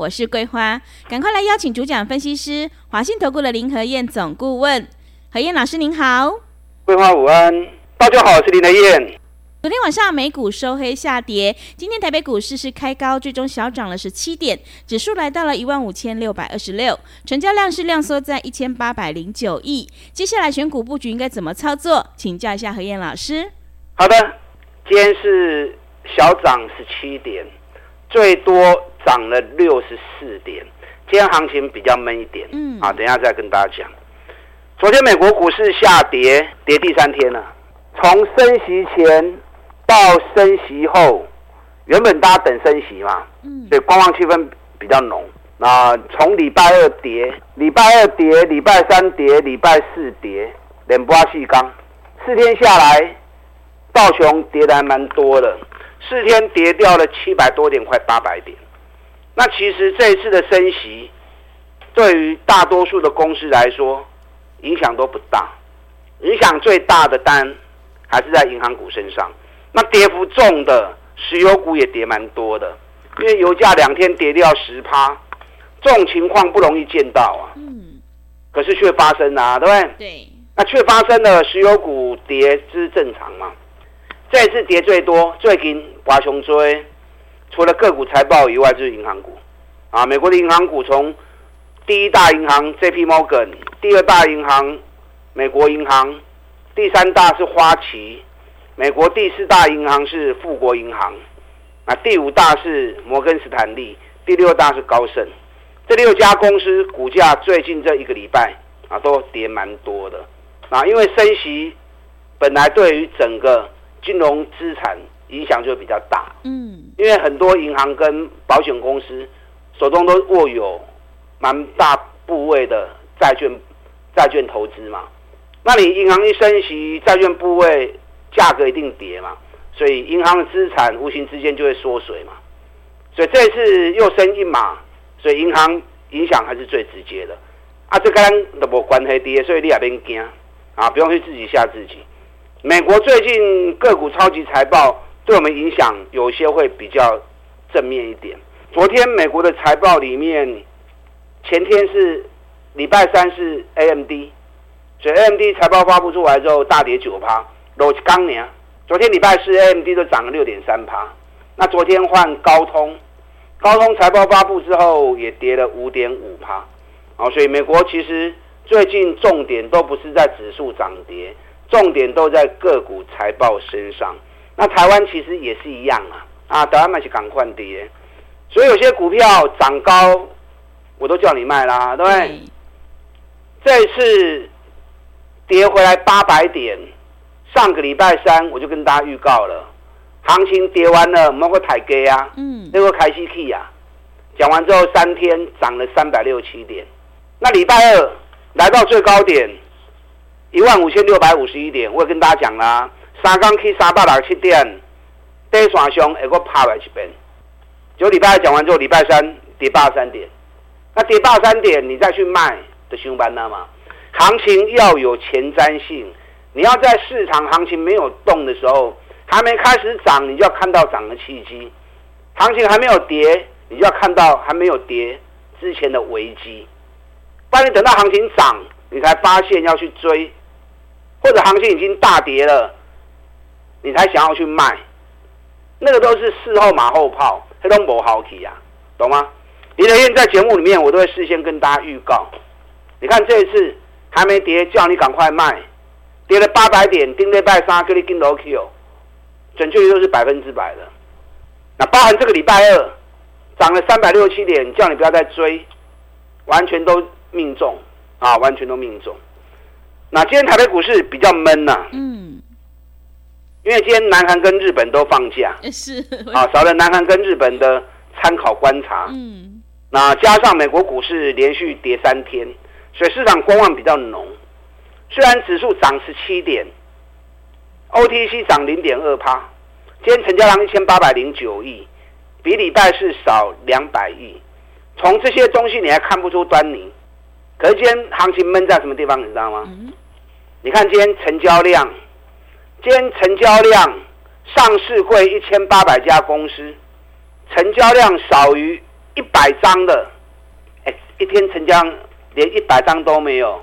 我是桂花，赶快来邀请主讲分析师华信投顾的林和燕总顾问，何燕老师您好，桂花午安，大家好，我是林和燕。昨天晚上美股收黑下跌，今天台北股市是开高，最终小涨了十七点，指数来到了一万五千六百二十六，成交量是量缩在一千八百零九亿。接下来选股布局应该怎么操作？请教一下何燕老师。好的。今天是小涨十七点，最多涨了六十四点。今天行情比较闷一点，嗯，啊，等一下再跟大家讲。昨天美国股市下跌，跌第三天了。从升息前到升息后，原本大家等升息嘛，嗯，所以观望气氛比较浓。那从礼拜二跌，礼拜二跌，礼拜三跌，礼拜四跌，连波细钢，四天下来。道琼跌的还蛮多的，四天跌掉了七百多点，快八百点。那其实这一次的升息，对于大多数的公司来说，影响都不大。影响最大的单还是在银行股身上。那跌幅重的石油股也跌蛮多的，因为油价两天跌掉十趴，这种情况不容易见到啊。嗯。可是却发生了啊，对不对？对。那却发生了，石油股跌这是正常嘛？这一次跌最多，最近华雄追，除了个股财报以外，就是银行股。啊，美国的银行股从第一大银行 J.P. Morgan，第二大银行美国银行，第三大是花旗，美国第四大银行是富国银行，啊，第五大是摩根斯坦利，第六大是高盛。这六家公司股价最近这一个礼拜啊，都跌蛮多的。啊，因为升息本来对于整个金融资产影响就比较大，嗯，因为很多银行跟保险公司手中都握有蛮大部位的债券，债券投资嘛，那你银行一升息，债券部位价格一定跌嘛，所以银行的资产无形之间就会缩水嘛，所以这次又升一码，所以银行影响还是最直接的，啊，这跟都无关系跌，所以你也别惊啊，不用去自己吓自己。美国最近个股超级财报对我们影响有些会比较正面一点。昨天美国的财报里面，前天是礼拜三是 AMD，所以 AMD 财报发布出来之后大跌九趴，罗吉刚年。昨天礼拜四 AMD 都涨了六点三趴，那昨天换高通，高通财报发布之后也跌了五点五趴。好，所以美国其实最近重点都不是在指数涨跌。重点都在个股财报身上，那台湾其实也是一样啊，啊，台湾嘛是赶快跌，所以有些股票涨高，我都叫你卖啦，对不对？嗯、这一次跌回来八百点，上个礼拜三我就跟大家预告了，行情跌完了，某个台阶啊，嗯，那个开西 K 啊，讲完之后三天涨了三百六七点，那礼拜二来到最高点。一万五千六百五十一点，我也跟大家讲啦，三刚去三百六七点，第一双熊还个趴来一遍。就礼拜二讲完之后，礼拜三跌八三点，那跌八三点，你再去卖的熊班了嘛？行情要有前瞻性，你要在市场行情没有动的时候，还没开始涨，你就要看到涨的契机；行情还没有跌，你就要看到还没有跌之前的危机。不然你等到行情涨，你才发现要去追。或者行情已经大跌了，你才想要去卖，那个都是事后马后炮，黑都不好提呀，懂吗？林和彦在节目里面，我都会事先跟大家预告。你看这一次还没跌，叫你赶快卖，跌了八百点，顶礼拜三给你跟楼 Q，准确率都是百分之百的。那包含这个礼拜二涨了三百六十七点，叫你不要再追，完全都命中啊，完全都命中。那今天台北股市比较闷呐，嗯，因为今天南韩跟日本都放假，是啊，少了南韩跟日本的参考观察，嗯，那加上美国股市连续跌三天，所以市场观望比较浓。虽然指数涨十七点，OTC 涨零点二趴，今天成交量一千八百零九亿，比礼拜四少两百亿。从这些东西你还看不出端倪，可是今天行情闷在什么地方，你知道吗？嗯、你看今天成交量，今天成交量，上市柜一千八百家公司，成交量少于一百张的，哎，一天成交连一百张都没有。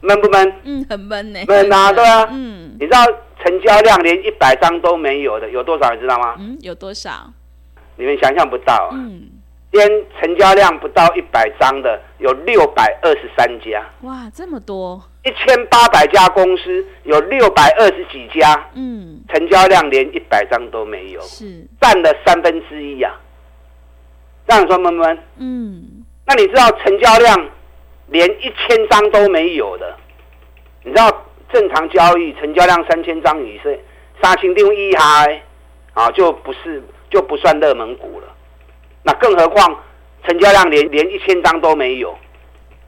闷不闷？嗯，很闷呢。闷啊，对啊。嗯，你知道成交量连一百张都没有的有多少？你知道吗？嗯，有多少？你们想象不到啊。嗯。连成交量不到一百张的有六百二十三家。哇，这么多！一千八百家公司有六百二十几家。嗯。成交量连一百张都没有。是。占了三分之一啊。这样说闷闷？嗯。那你知道成交量？连一千张都没有的，你知道正常交易成交量三千张以上，三千张以下啊，就不是就不算热门股了。那更何况成交量连连一千张都没有，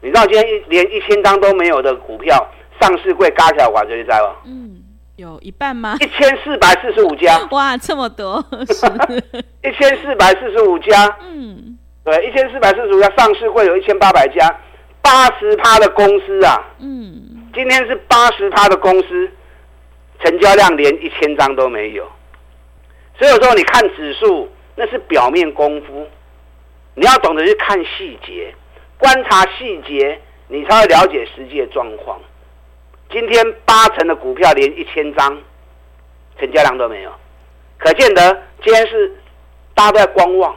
你知道今天一连一千张都没有的股票上市柜加起来，我这里在吗？嗯，有一半吗？一千四百四十五家。哇，这么多！一千四百四十五家。嗯，对，一千四百四十五家上市柜有一千八百家。八十趴的公司啊，嗯，今天是八十趴的公司，成交量连一千张都没有，所以有时候你看指数那是表面功夫，你要懂得去看细节，观察细节，你才会了解实际的状况。今天八成的股票连一千张成交量都没有，可见得今天是大家都在观望。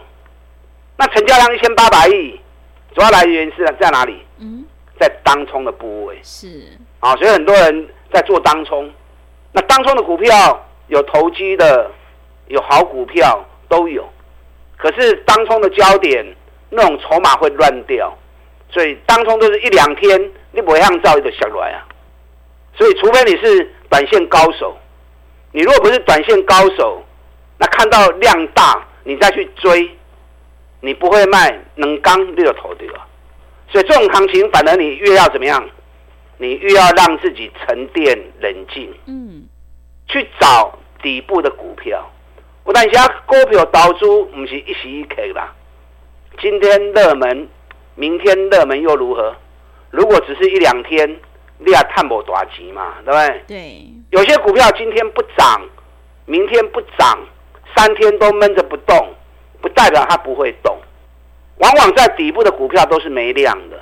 那成交量一千八百亿。主要来源是在哪里？嗯，在当冲的部位是啊，所以很多人在做当冲。那当冲的股票有投机的，有好股票都有。可是当冲的焦点那种筹码会乱掉，所以当中都是一两天，你不会像照一个下来啊。所以除非你是短线高手，你如果不是短线高手，那看到量大你再去追。你不会卖，能刚六头对吧？所以这种行情，反而你越要怎么样？你越要让自己沉淀冷静，嗯，去找底部的股票。我等下股票投资不是一时一刻啦。今天热门，明天热门又如何？如果只是一两天，你也探不大钱嘛，对不对？对。有些股票今天不涨，明天不涨，三天都闷着不动。不代表它不会动，往往在底部的股票都是没量的。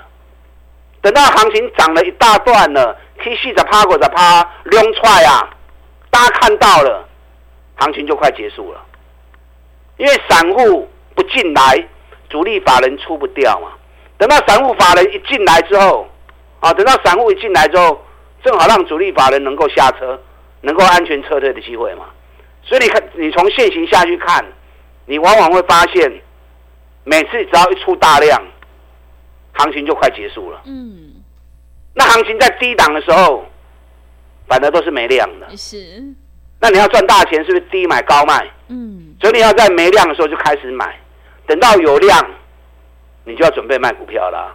等到行情涨了一大段了，K 线在趴过在趴，亮出来啊，大家看到了，行情就快结束了。因为散户不进来，主力法人出不掉嘛。等到散户法人一进来之后，啊，等到散户一进来之后，正好让主力法人能够下车，能够安全撤退的机会嘛。所以你看，你从现行下去看。你往往会发现，每次只要一出大量，行情就快结束了。嗯，那行情在低档的时候，反而都是没量的。是。那你要赚大钱，是不是低买高卖？嗯。所以你要在没量的时候就开始买，等到有量，你就要准备卖股票了。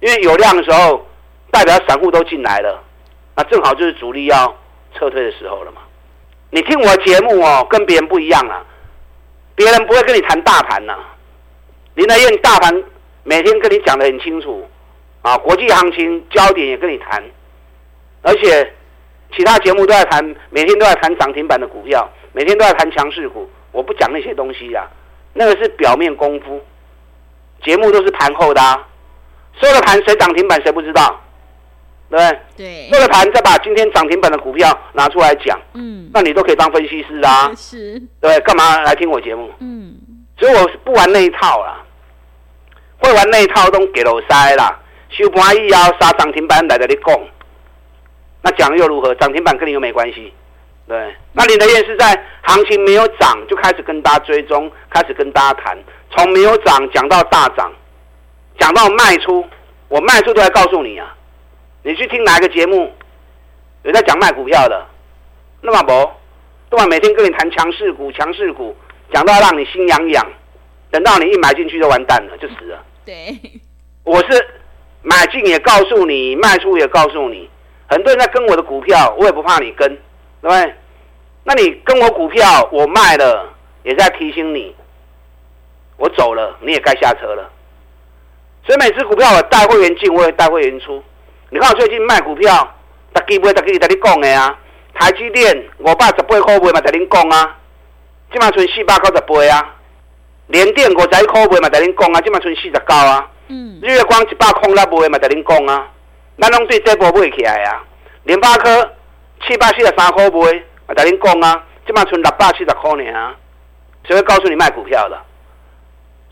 因为有量的时候，代表散户都进来了，那正好就是主力要撤退的时候了嘛。你听我节目哦，跟别人不一样啊。别人不会跟你谈大盘呐、啊，林德燕大盘每天跟你讲得很清楚，啊，国际行情焦点也跟你谈，而且其他节目都在谈，每天都在谈涨停板的股票，每天都在谈强势股，我不讲那些东西呀、啊，那个是表面功夫，节目都是盘后的啊，收了盘谁涨停板谁不知道。对不对？对，这个盘再把今天涨停板的股票拿出来讲，嗯，那你都可以当分析师啊，是，对，干嘛来听我节目？嗯，所以我不玩那一套啦，会玩那一套都给了塞啦，收盘以后杀涨停板来这里讲，那讲又如何？涨停板跟你又没关系，对，那林德燕是在行情没有涨就开始跟大家追踪，开始跟大家谈，从没有涨讲到大涨，讲到卖出，我卖出都来告诉你啊。你去听哪个节目，有在讲卖股票的，那么不，对吧？每天跟你谈强势股，强势股，讲到让你心痒痒，等到你一买进去就完蛋了，就死了。对，我是买进也告诉你，卖出也告诉你。很多人在跟我的股票，我也不怕你跟，对不对？那你跟我股票，我卖了，也在提醒你，我走了，你也该下车了。所以每次股票我带会员进，我也带会员出。你看我最近卖股票，大基不会大基在你讲的啊。台积电五百十八块卖嘛，在恁讲啊。今嘛剩四百九十八啊。联电五十一块卖嘛，在恁讲啊。今嘛剩四十九啊。嗯。日月光一百空那卖嘛，在恁讲啊。咱拢对这波买起来啊。联发科七百四十三块卖嘛，在恁讲啊。这嘛剩六百七十块呢啊。只会告诉你卖股票的。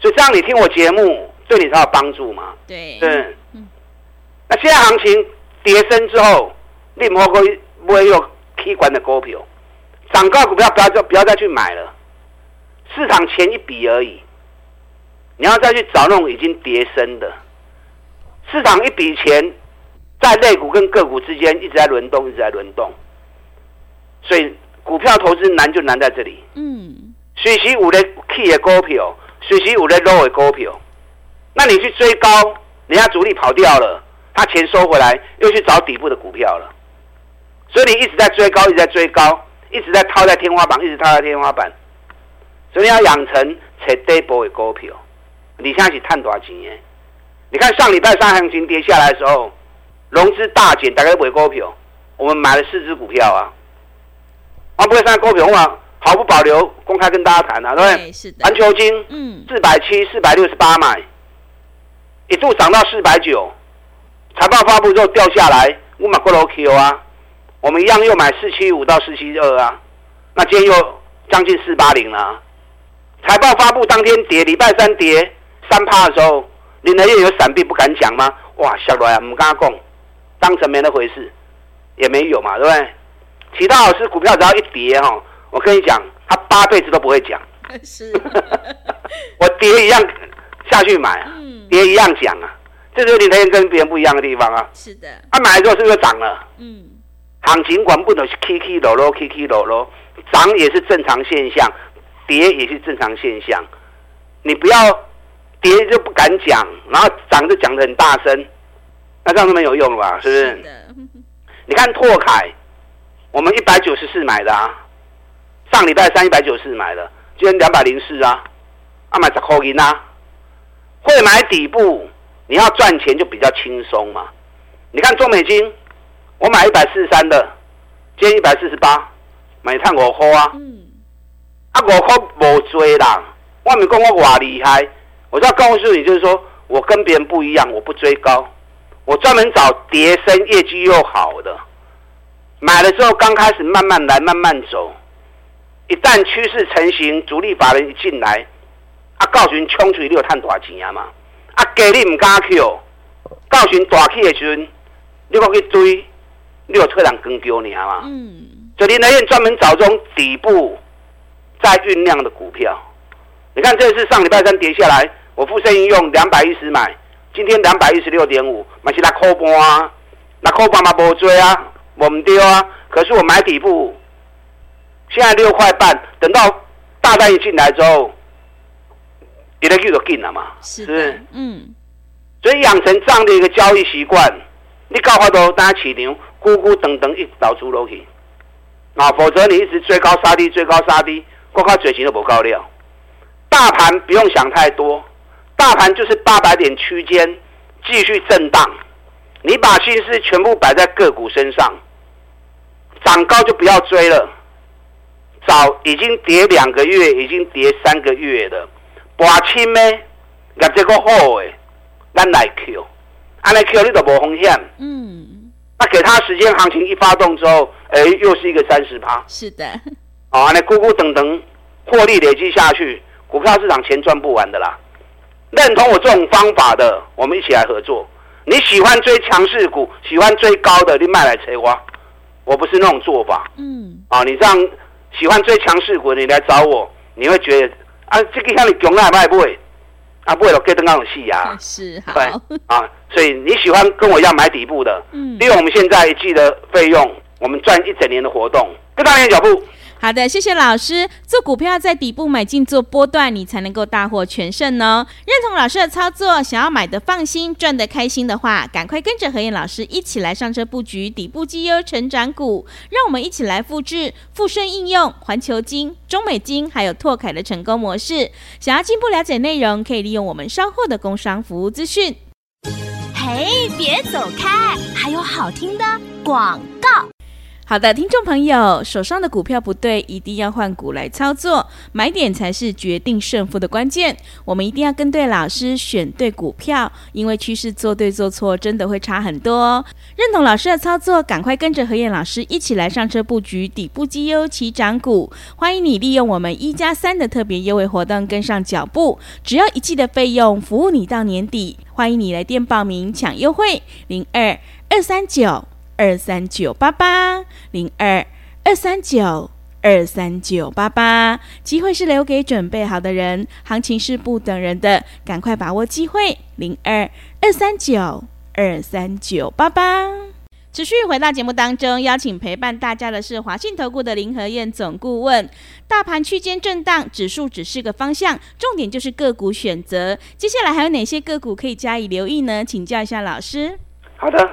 所以这样你听我节目。对你才有帮助嘛？对，对。嗯、那现在行情跌升之后，你莫可以不会有可观的股票，涨高股票不要再不要再去买了。市场钱一笔而已，你要再去找那种已经跌升的。市场一笔钱在类股跟个股之间一直在轮动，一直在轮动。所以股票投资难就难在这里。嗯。水时有咧起的股票，随时有咧落的股票。那你去追高，人家主力跑掉了，他钱收回来，又去找底部的股票了。所以你一直在追高，一直在追高，一直在套在天花板，一直套在天花板。所以你要养成找底部的股票。你现在是探多少钱？你看上礼拜三行情跌下来的时候，融资大减，大概买股票，我们买了四只股票啊。啊，不会上股票我毫不保留公开跟大家谈啊，对不对？是的。环球金，嗯，四百七，四百六十八买。一度涨到四百九，财报发布之后掉下来，我买过楼 Q 啊，我们一样又买四七五到四七二啊，那今天又将近四八零了。财报发布当天跌，礼拜三跌三趴的时候，林德燕有闪避不敢讲吗？哇，小罗啊，唔敢讲，当成没那回事，也没有嘛，对不对？其他老师股票只要一跌哈，我跟你讲，他八辈子都不会讲，是，我跌一样下去买。嗯跌一样讲啊，这就是你那天跟别人不一样的地方啊。是的。他、啊、买了之后是不是涨了？嗯。行情管不能是起起落落，起起落落，涨也是正常现象，跌也是正常现象。你不要跌就不敢讲，然后涨就讲的很大声，那这样是没有用了吧？是不是？是。你看拓凯，我们一百九十四买的啊，上礼拜三一百九十四买的，今天两百零四啊，啊买十块银啊。会买底部，你要赚钱就比较轻松嘛。你看中美金，我买一百四十三的，今天一百四十八，买探五块啊。嗯。啊，五块无追啦，外面讲我哇厉害，我要告诉你，就是说我跟别人不一样，我不追高，我专门找跌升、业绩又好的，买了之后刚开始慢慢来，慢慢走，一旦趋势成型，主力法人一进来。啊，告诉你冲出去你有赚大钱啊嘛！啊，给你唔敢去哦。告诉你大起的时阵，你要去追，你有特人跟丢你啊嘛！嗯。所以林德燕专门找这种底部在酝酿的股票。你看，这次上礼拜三跌下来，我富盛应用两百一十买，今天两百一十六点五，买起来扣半啊，那扣半嘛不追啊，我们丢啊。可是我买底部，现在六块半，等到大单一进来之后。你的就进了嘛？是，是嗯。所以养成这样的一个交易习惯，你搞好多大家起牛，咕咕等等一直倒出楼去，啊，否则你一直追高杀低，追高杀低，光靠嘴型都不够料。大盘不用想太多，大盘就是八百点区间继续震荡，你把心思全部摆在个股身上，涨高就不要追了。早已经跌两个月，已经跌三个月了。大清呢，业绩个好诶，咱来 Q，安来 Q 你都无风险。嗯，那给他时间，行情一发动之后，哎、欸，又是一个三十趴。是的。啊，那咕咕等等，获利累积下去，股票市场钱赚不完的啦。认同我这种方法的，我们一起来合作。你喜欢追强势股，喜欢追高的，你卖来催我。我不是那种做法。嗯。啊，你这样喜欢追强势股，你来找我，你会觉得。啊，这个像你讲了买不会，啊不会了，给等那种戏呀。是好。对啊，所以你喜欢跟我一样买底部的，嗯，利用我们现在一季的费用，我们赚一整年的活动，跟上你的脚步。好的，谢谢老师。做股票在底部买进做波段，你才能够大获全胜哦。认同老师的操作，想要买的放心、赚的开心的话，赶快跟着何燕老师一起来上车布局底部绩优成长股。让我们一起来复制富盛应用、环球金、中美金还有拓凯的成功模式。想要进一步了解内容，可以利用我们稍后的工商服务资讯。嘿，别走开，还有好听的广告。好的，听众朋友，手上的股票不对，一定要换股来操作，买点才是决定胜负的关键。我们一定要跟对老师，选对股票，因为趋势做对做错真的会差很多哦。认同老师的操作，赶快跟着何燕老师一起来上车布局底部绩优起涨股。欢迎你利用我们一加三的特别优惠活动跟上脚步，只要一季的费用，服务你到年底。欢迎你来电报名抢优惠，零二二三九。二三九八八零二二三九二三九八八，机会是留给准备好的人，行情是不等人的，赶快把握机会。零二二三九二三九八八，持续回到节目当中，邀请陪伴大家的是华信投顾的林和燕总顾问。大盘区间震荡，指数只是个方向，重点就是个股选择。接下来还有哪些个股可以加以留意呢？请教一下老师。好的。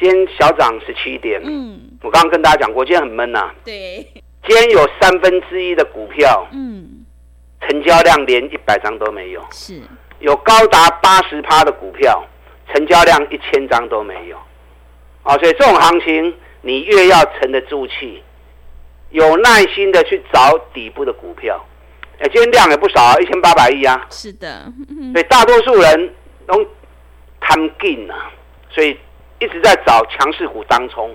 今天小涨十七点。嗯，我刚刚跟大家讲过，今天很闷呐、啊。对。今天有三分之一的股票，嗯，成交量连一百张都没有。是。有高达八十趴的股票，成交量一千张都没有。啊，所以这种行情，你越要沉得住气，有耐心的去找底部的股票。哎，今天量也不少啊，一千八百亿啊。是的。所以大多数人都贪进啊，所以。一直在找强势股当冲，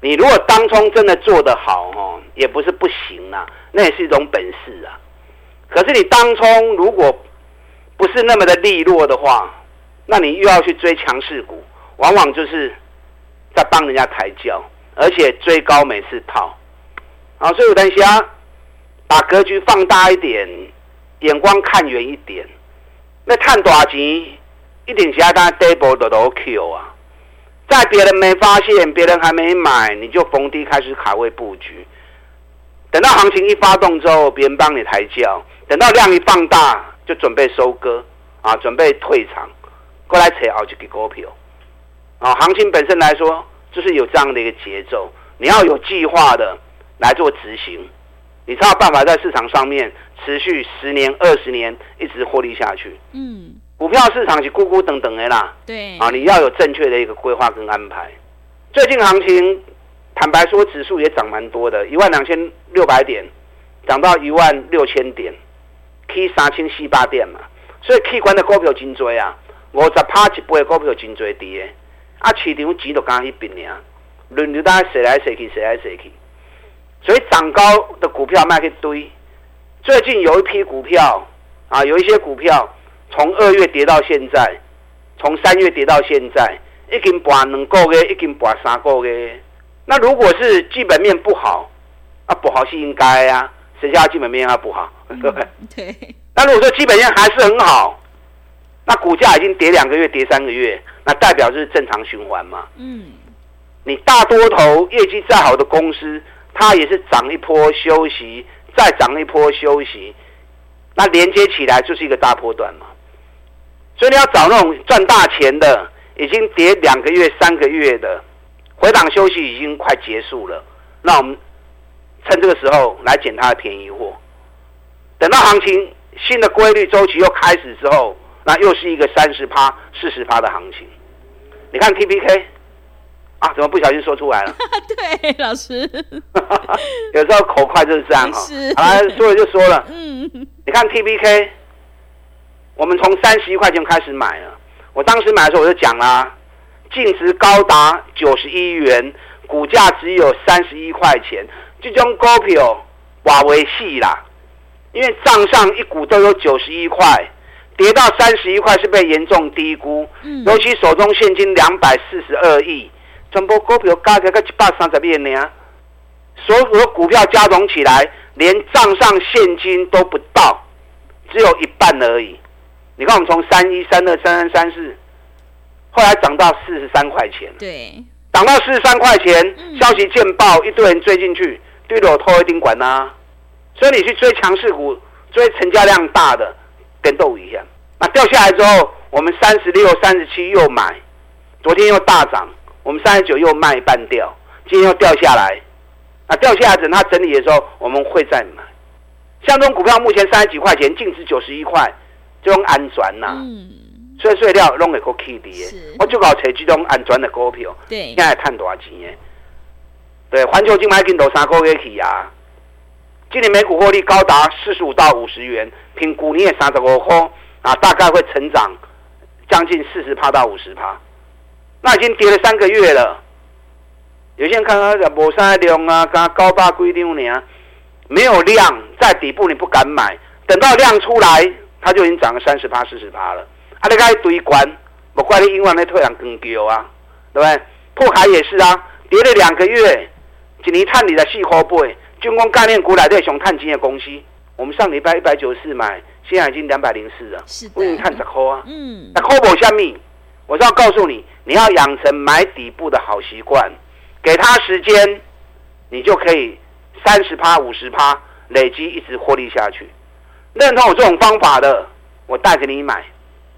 你如果当冲真的做得好哦，也不是不行啊，那也是一种本事啊。可是你当冲如果不是那么的利落的话，那你又要去追强势股，往往就是在帮人家抬轿，而且追高每次套。啊，所以有当下把格局放大一点，眼光看远一点，那探多少钱，一定是要当 double 的都 Q 啊。在别人没发现，别人还没买，你就逢低开始卡位布局。等到行情一发动之后，别人帮你抬轿；等到量一放大，就准备收割啊，准备退场，过来扯好几个股票啊。行情本身来说，就是有这样的一个节奏，你要有计划的来做执行，你才有办法在市场上面持续十年、二十年一直获利下去。嗯。股票市场是咕咕等等的啦，对啊，你要有正确的一个规划跟安排。最近行情，坦白说，指数也涨蛮多的，一万两千六百点，涨到一万六千点，K 三千四百点嘛。所以 K 关的股票真多啊，五十趴一倍的股票真多跌，啊，市场钱都刚一笔呢，轮流大家谁来谁去，谁来谁去。所以涨高的股票卖去堆。最近有一批股票啊，有一些股票。从二月跌到现在，从三月跌到现在，已经跌两个月，已经跌三个月。那如果是基本面不好，啊，不好是应该啊，谁叫基本面啊不好，对不对？对。那如果说基本面还是很好，那股价已经跌两个月，跌三个月，那代表是正常循环嘛？嗯。你大多头业绩再好的公司，它也是涨一波休息，再涨一波休息，那连接起来就是一个大波段嘛。所以你要找那种赚大钱的，已经跌两个月、三个月的，回档休息已经快结束了。那我们趁这个时候来捡它的便宜货。等到行情新的规律周期又开始之后，那又是一个三十趴、四十趴的行情。你看 TPK 啊，怎么不小心说出来了？对，老师，有时候口快就是这样哈。是好来说了就说了。嗯，你看 TPK。我们从三十一块钱开始买了，我当时买的时候我就讲啦，净值高达九十一元，股价只有三十一块钱，这种股票瓦为细啦，因为账上一股都有九十一块，跌到三十一块是被严重低估，尤其手中现金两百四十二亿，全部股票加起来一百三十亿呢，所有的股票加总起来，连账上现金都不到，只有一半而已。你看，我们从三一、三二、三三、三四，后来涨到四十三块钱。对，涨到四十三块钱，消息见报，一堆人追进去，对楼拖一定管呐。所以你去追强势股，追成交量大的，跟斗一样。那掉下来之后，我们三十六、三十七又买，昨天又大涨，我们三十九又卖半掉，今天又掉下来。那掉下来等它整理的时候，我们会再买。像这种股票，目前三十几块钱，净值九十一块，这种安全呐。嗯。碎碎料弄个可 K 的，我就搞找这种安全的股票。对。现在赚多少钱？对，环球金买进都三个月起啊。今年每股获利高达四十五到五十元，评估你也三十五块啊，大概会成长将近四十趴到五十趴。那已经跌了三个月了，有些人看看无啥量啊，刚高八规定呢，没有量在底部你不敢买，等到量出来，它就已经涨了三十趴四十趴了。啊，你该堆关，不怪你英文那退两更丢啊，对不对？破海也是啊，跌了两个月，一年探你的细货背。军工概念股来对熊探金的公司，我们上礼拜一百九十四买，现在已经两百零四了。是的，我给你看十块啊。嗯。那抠不下面，我是要告诉你，你要养成买底部的好习惯，给他时间，你就可以三十趴、五十趴累积一直获利下去。认同我这种方法的，我带着你买，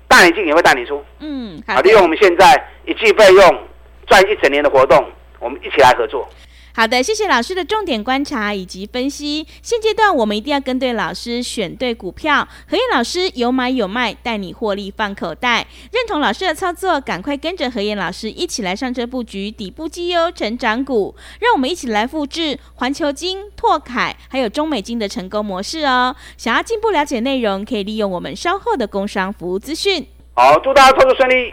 带你进也会带你出。嗯。好，利用我们现在一季费用赚一整年的活动，我们一起来合作。好的，谢谢老师的重点观察以及分析。现阶段我们一定要跟对老师，选对股票。何燕老师有买有卖，带你获利放口袋。认同老师的操作，赶快跟着何燕老师一起来上车布局底部绩优成长股。让我们一起来复制环球金、拓凯还有中美金的成功模式哦。想要进一步了解内容，可以利用我们稍后的工商服务资讯。好，祝大家操作顺利。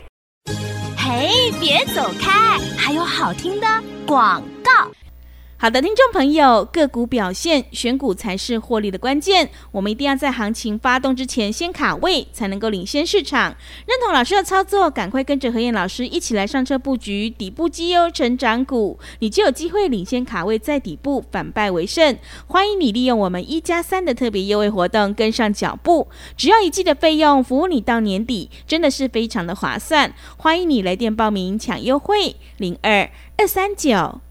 嘿，别走开，还有好听的广告。好的，听众朋友，个股表现，选股才是获利的关键。我们一定要在行情发动之前先卡位，才能够领先市场。认同老师的操作，赶快跟着何燕老师一起来上车布局底部绩优成长股，你就有机会领先卡位在底部，反败为胜。欢迎你利用我们一加三的特别优惠活动跟上脚步，只要一季的费用，服务你到年底，真的是非常的划算。欢迎你来电报名抢优惠，零二二三九。